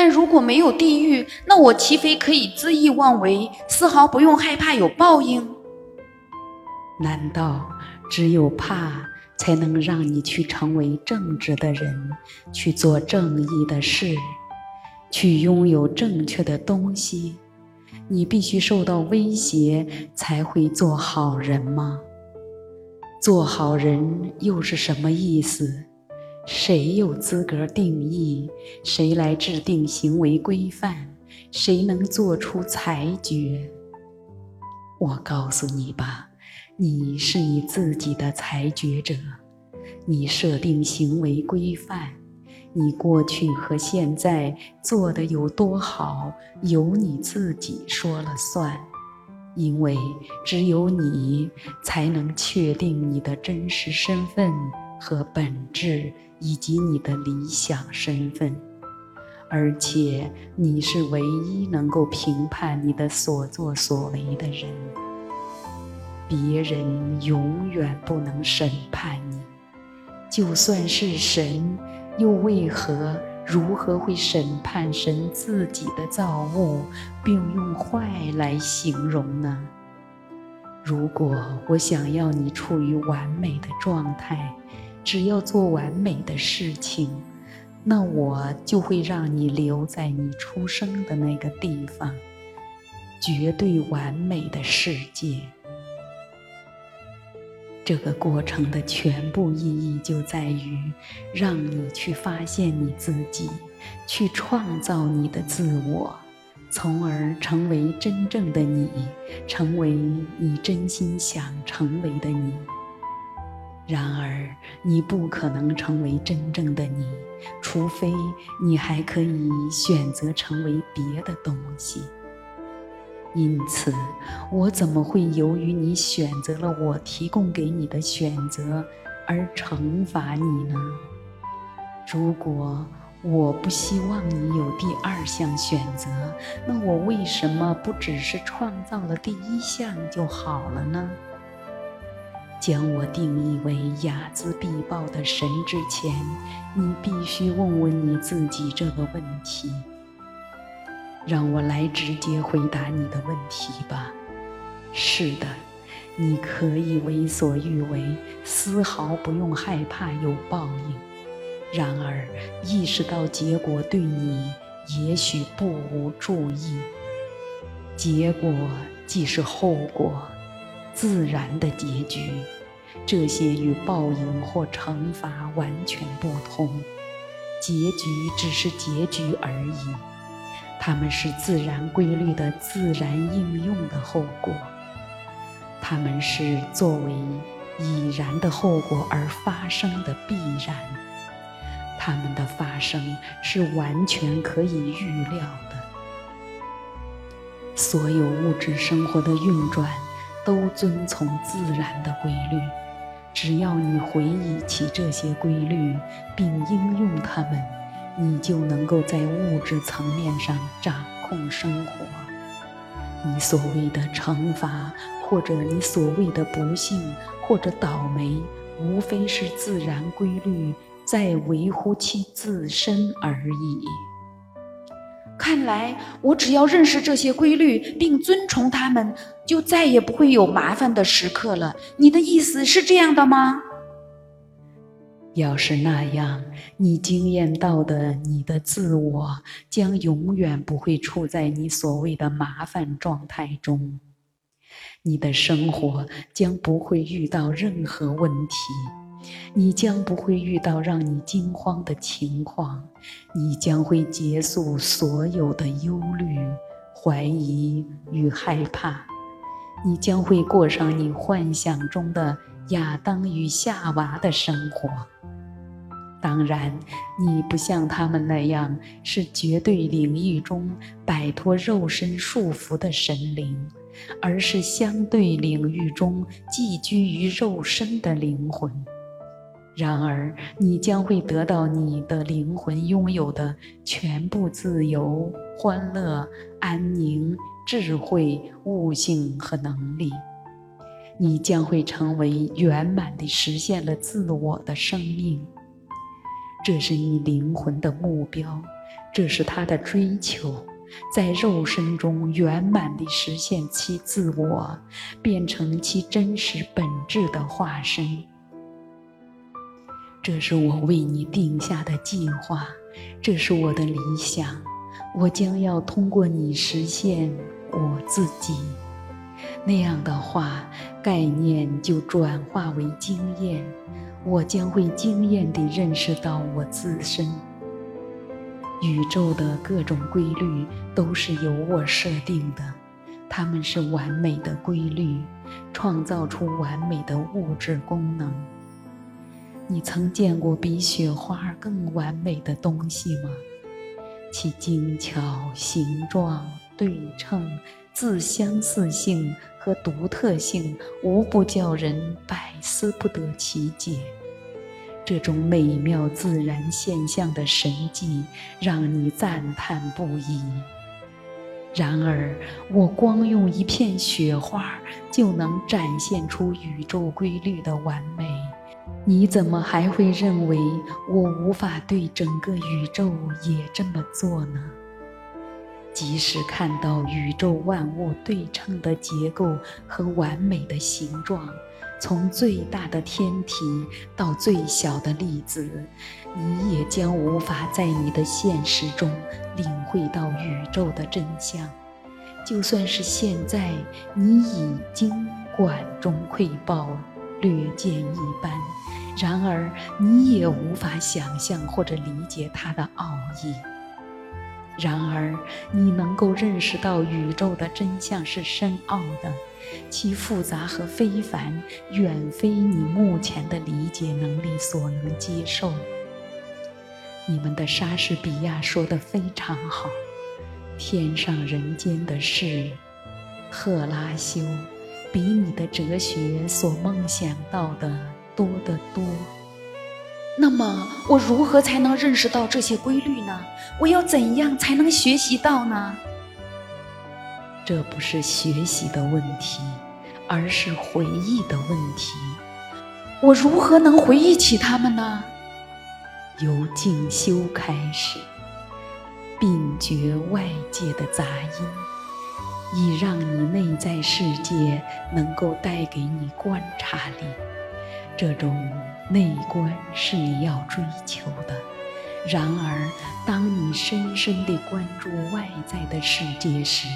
但如果没有地狱，那我岂非可以恣意妄为，丝毫不用害怕有报应？难道只有怕才能让你去成为正直的人，去做正义的事，去拥有正确的东西？你必须受到威胁才会做好人吗？做好人又是什么意思？谁有资格定义？谁来制定行为规范？谁能做出裁决？我告诉你吧，你是你自己的裁决者。你设定行为规范，你过去和现在做的有多好，由你自己说了算。因为只有你才能确定你的真实身份和本质，以及你的理想身份，而且你是唯一能够评判你的所作所为的人。别人永远不能审判你，就算是神，又为何？如何会审判神自己的造物，并用坏来形容呢？如果我想要你处于完美的状态，只要做完美的事情，那我就会让你留在你出生的那个地方，绝对完美的世界。这个过程的全部意义就在于，让你去发现你自己，去创造你的自我，从而成为真正的你，成为你真心想成为的你。然而，你不可能成为真正的你，除非你还可以选择成为别的东西。因此，我怎么会由于你选择了我提供给你的选择而惩罚你呢？如果我不希望你有第二项选择，那我为什么不只是创造了第一项就好了呢？将我定义为睚眦必报的神之前，你必须问问你自己这个问题。让我来直接回答你的问题吧。是的，你可以为所欲为，丝毫不用害怕有报应。然而，意识到结果对你也许不无注意。结果即是后果，自然的结局。这些与报应或惩罚完全不同。结局只是结局而已。它们是自然规律的自然应用的后果，它们是作为已然的后果而发生的必然，它们的发生是完全可以预料的。所有物质生活的运转都遵从自然的规律，只要你回忆起这些规律并应用它们。你就能够在物质层面上掌控生活。你所谓的惩罚，或者你所谓的不幸或者倒霉，无非是自然规律在维护其自身而已。看来，我只要认识这些规律并遵从它们，就再也不会有麻烦的时刻了。你的意思是这样的吗？要是那样，你经验到的你的自我将永远不会处在你所谓的麻烦状态中，你的生活将不会遇到任何问题，你将不会遇到让你惊慌的情况，你将会结束所有的忧虑、怀疑与害怕，你将会过上你幻想中的亚当与夏娃的生活。当然，你不像他们那样是绝对领域中摆脱肉身束缚的神灵，而是相对领域中寄居于肉身的灵魂。然而，你将会得到你的灵魂拥有的全部自由、欢乐、安宁、智慧、悟性和能力。你将会成为圆满地实现了自我的生命。这是你灵魂的目标，这是他的追求，在肉身中圆满地实现其自我，变成其真实本质的化身。这是我为你定下的计划，这是我的理想，我将要通过你实现我自己。那样的话，概念就转化为经验，我将会惊艳地认识到我自身。宇宙的各种规律都是由我设定的，它们是完美的规律，创造出完美的物质功能。你曾见过比雪花更完美的东西吗？其精巧、形状、对称、自相似性和独特性，无不叫人百思不得其解。这种美妙自然现象的神迹，让你赞叹不已。然而，我光用一片雪花就能展现出宇宙规律的完美，你怎么还会认为我无法对整个宇宙也这么做呢？即使看到宇宙万物对称的结构和完美的形状。从最大的天体到最小的粒子，你也将无法在你的现实中领会到宇宙的真相。就算是现在，你已经管中窥豹，略见一斑，然而你也无法想象或者理解它的奥义。然而，你能够认识到宇宙的真相是深奥的。其复杂和非凡，远非你目前的理解能力所能接受。你们的莎士比亚说得非常好：“天上人间的事，赫拉修，比你的哲学所梦想到的多得多。”那么，我如何才能认识到这些规律呢？我要怎样才能学习到呢？这不是学习的问题，而是回忆的问题。我如何能回忆起他们呢？由静修开始，并觉外界的杂音，以让你内在世界能够带给你观察力。这种内观是你要追求的。然而，当你深深地关注外在的世界时，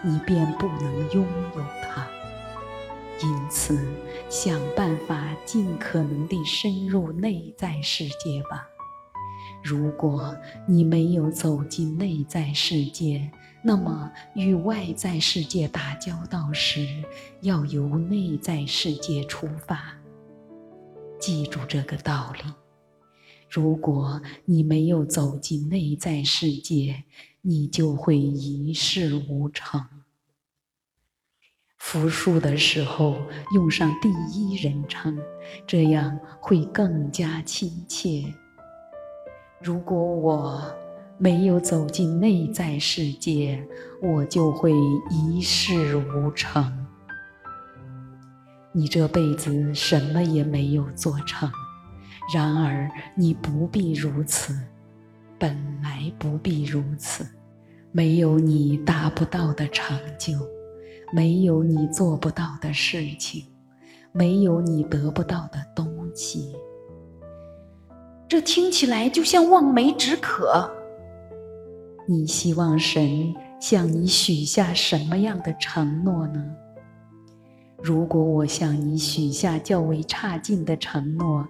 你便不能拥有它。因此，想办法尽可能地深入内在世界吧。如果你没有走进内在世界，那么与外在世界打交道时，要由内在世界出发。记住这个道理。如果你没有走进内在世界，你就会一事无成。复述的时候用上第一人称，这样会更加亲切。如果我没有走进内在世界，我就会一事无成。你这辈子什么也没有做成。然而，你不必如此，本来不必如此。没有你达不到的成就，没有你做不到的事情，没有你得不到的东西。这听起来就像望梅止渴。你希望神向你许下什么样的承诺呢？如果我向你许下较为差劲的承诺，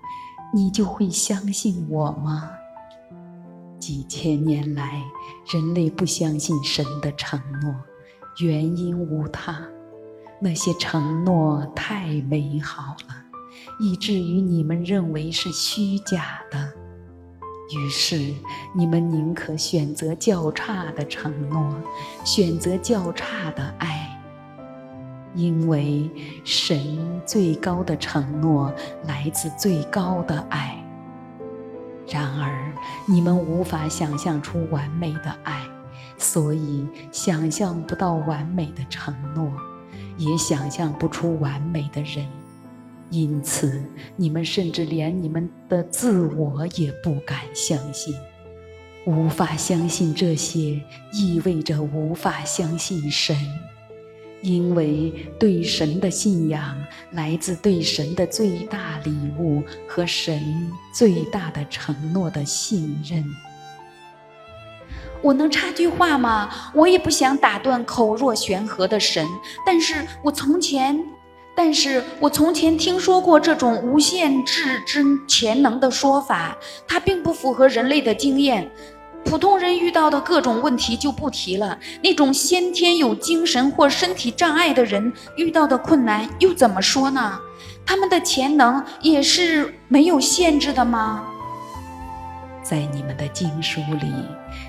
你就会相信我吗？几千年来，人类不相信神的承诺，原因无他，那些承诺太美好了，以至于你们认为是虚假的。于是，你们宁可选择较差的承诺，选择较差的爱。因为神最高的承诺来自最高的爱。然而，你们无法想象出完美的爱，所以想象不到完美的承诺，也想象不出完美的人。因此，你们甚至连你们的自我也不敢相信。无法相信这些，意味着无法相信神，因为对神的信仰来自对神的最大礼物和神最大的承诺的信任。我能插句话吗？我也不想打断口若悬河的神，但是我从前，但是我从前听说过这种无限制之潜能的说法，它并不符合人类的经验。普通人遇到的各种问题就不提了，那种先天有精神或身体障碍的人遇到的困难又怎么说呢？他们的潜能也是没有限制的吗？在你们的经书里，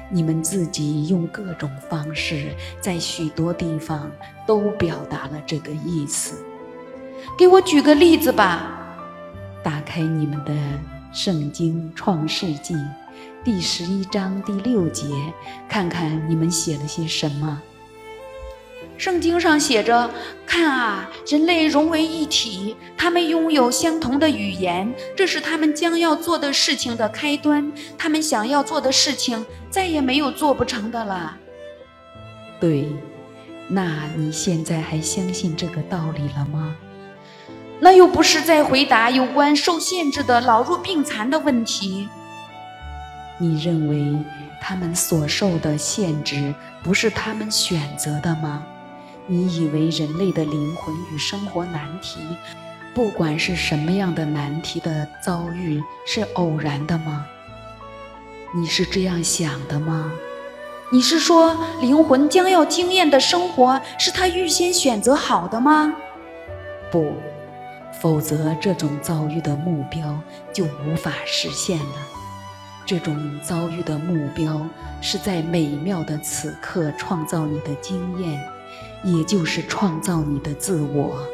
你们自己用各种方式，在许多地方都表达了这个意思。给我举个例子吧。打开你们的圣经《创世纪》第十一章第六节，看看你们写了些什么。圣经上写着：“看啊，人类融为一体，他们拥有相同的语言，这是他们将要做的事情的开端。他们想要做的事情，再也没有做不成的了。”对，那你现在还相信这个道理了吗？那又不是在回答有关受限制的老弱病残的问题。你认为他们所受的限制不是他们选择的吗？你以为人类的灵魂与生活难题，不管是什么样的难题的遭遇，是偶然的吗？你是这样想的吗？你是说灵魂将要经验的生活是他预先选择好的吗？不，否则这种遭遇的目标就无法实现了。这种遭遇的目标是在美妙的此刻创造你的经验。也就是创造你的自我，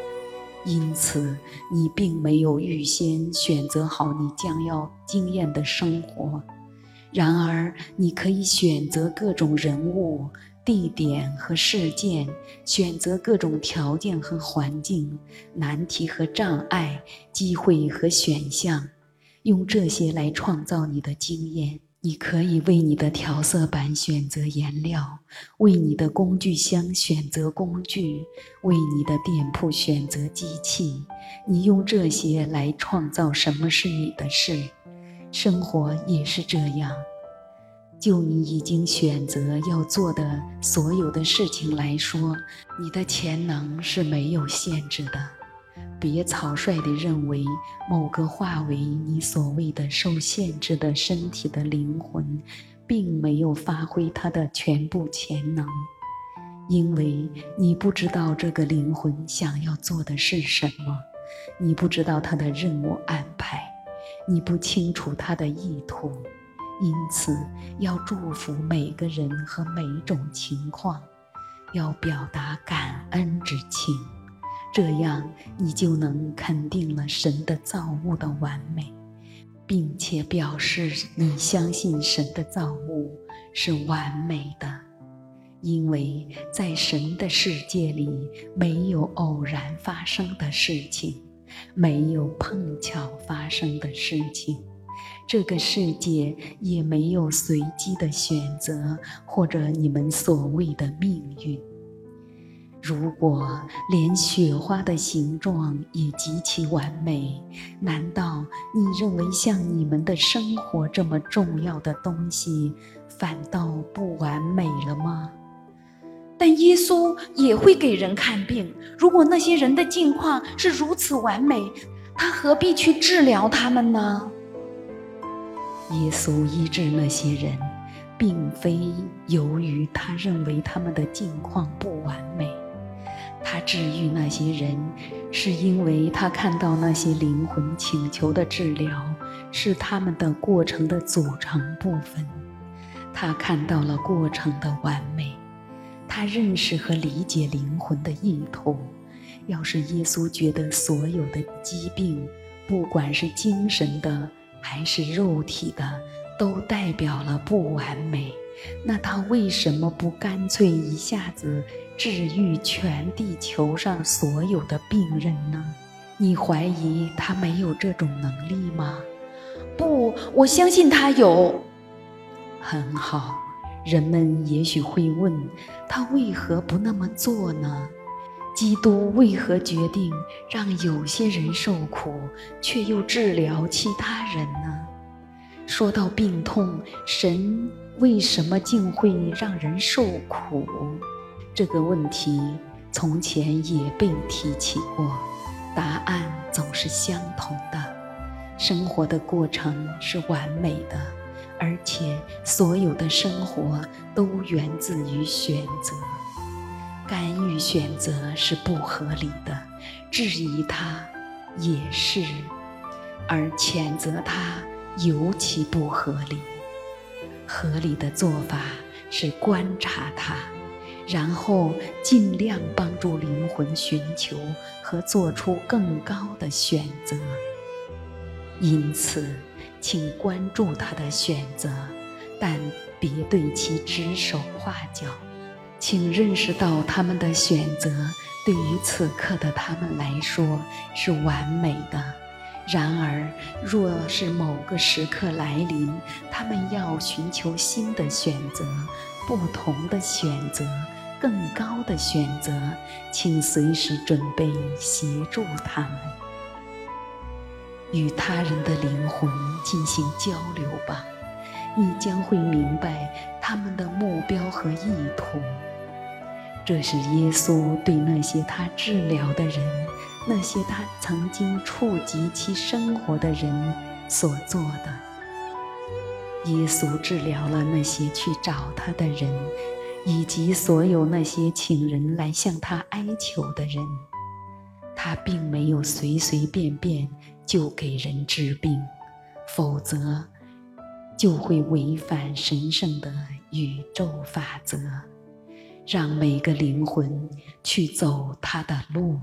因此你并没有预先选择好你将要经验的生活。然而，你可以选择各种人物、地点和事件，选择各种条件和环境、难题和障碍、机会和选项，用这些来创造你的经验。你可以为你的调色板选择颜料，为你的工具箱选择工具，为你的店铺选择机器。你用这些来创造什么是你的事。生活也是这样。就你已经选择要做的所有的事情来说，你的潜能是没有限制的。别草率地认为某个化为你所谓的受限制的身体的灵魂，并没有发挥它的全部潜能，因为你不知道这个灵魂想要做的是什么，你不知道他的任务安排，你不清楚他的意图，因此要祝福每个人和每种情况，要表达感恩之情。这样，你就能肯定了神的造物的完美，并且表示你相信神的造物是完美的，因为在神的世界里没有偶然发生的事情，没有碰巧发生的事情，这个世界也没有随机的选择或者你们所谓的命运。如果连雪花的形状也极其完美，难道你认为像你们的生活这么重要的东西反倒不完美了吗？但耶稣也会给人看病。如果那些人的境况是如此完美，他何必去治疗他们呢？耶稣医治那些人，并非由于他认为他们的境况不完美。他治愈那些人，是因为他看到那些灵魂请求的治疗是他们的过程的组成部分。他看到了过程的完美，他认识和理解灵魂的意图。要是耶稣觉得所有的疾病，不管是精神的还是肉体的，都代表了不完美。那他为什么不干脆一下子治愈全地球上所有的病人呢？你怀疑他没有这种能力吗？不，我相信他有。很好，人们也许会问他为何不那么做呢？基督为何决定让有些人受苦，却又治疗其他人呢？说到病痛，神为什么竟会让人受苦？这个问题从前也被提起过，答案总是相同的：生活的过程是完美的。而且，所有的生活都源自于选择。干预选择是不合理的，质疑它也是，而谴责它尤其不合理。合理的做法是观察它，然后尽量帮助灵魂寻求和做出更高的选择。因此。请关注他的选择，但别对其指手画脚。请认识到他们的选择对于此刻的他们来说是完美的。然而，若是某个时刻来临，他们要寻求新的选择、不同的选择、更高的选择，请随时准备协助他们。与他人的灵魂进行交流吧，你将会明白他们的目标和意图。这是耶稣对那些他治疗的人，那些他曾经触及其生活的人所做的。耶稣治疗了那些去找他的人，以及所有那些请人来向他哀求的人。他并没有随随便便。就给人治病，否则就会违反神圣的宇宙法则，让每个灵魂去走他的路。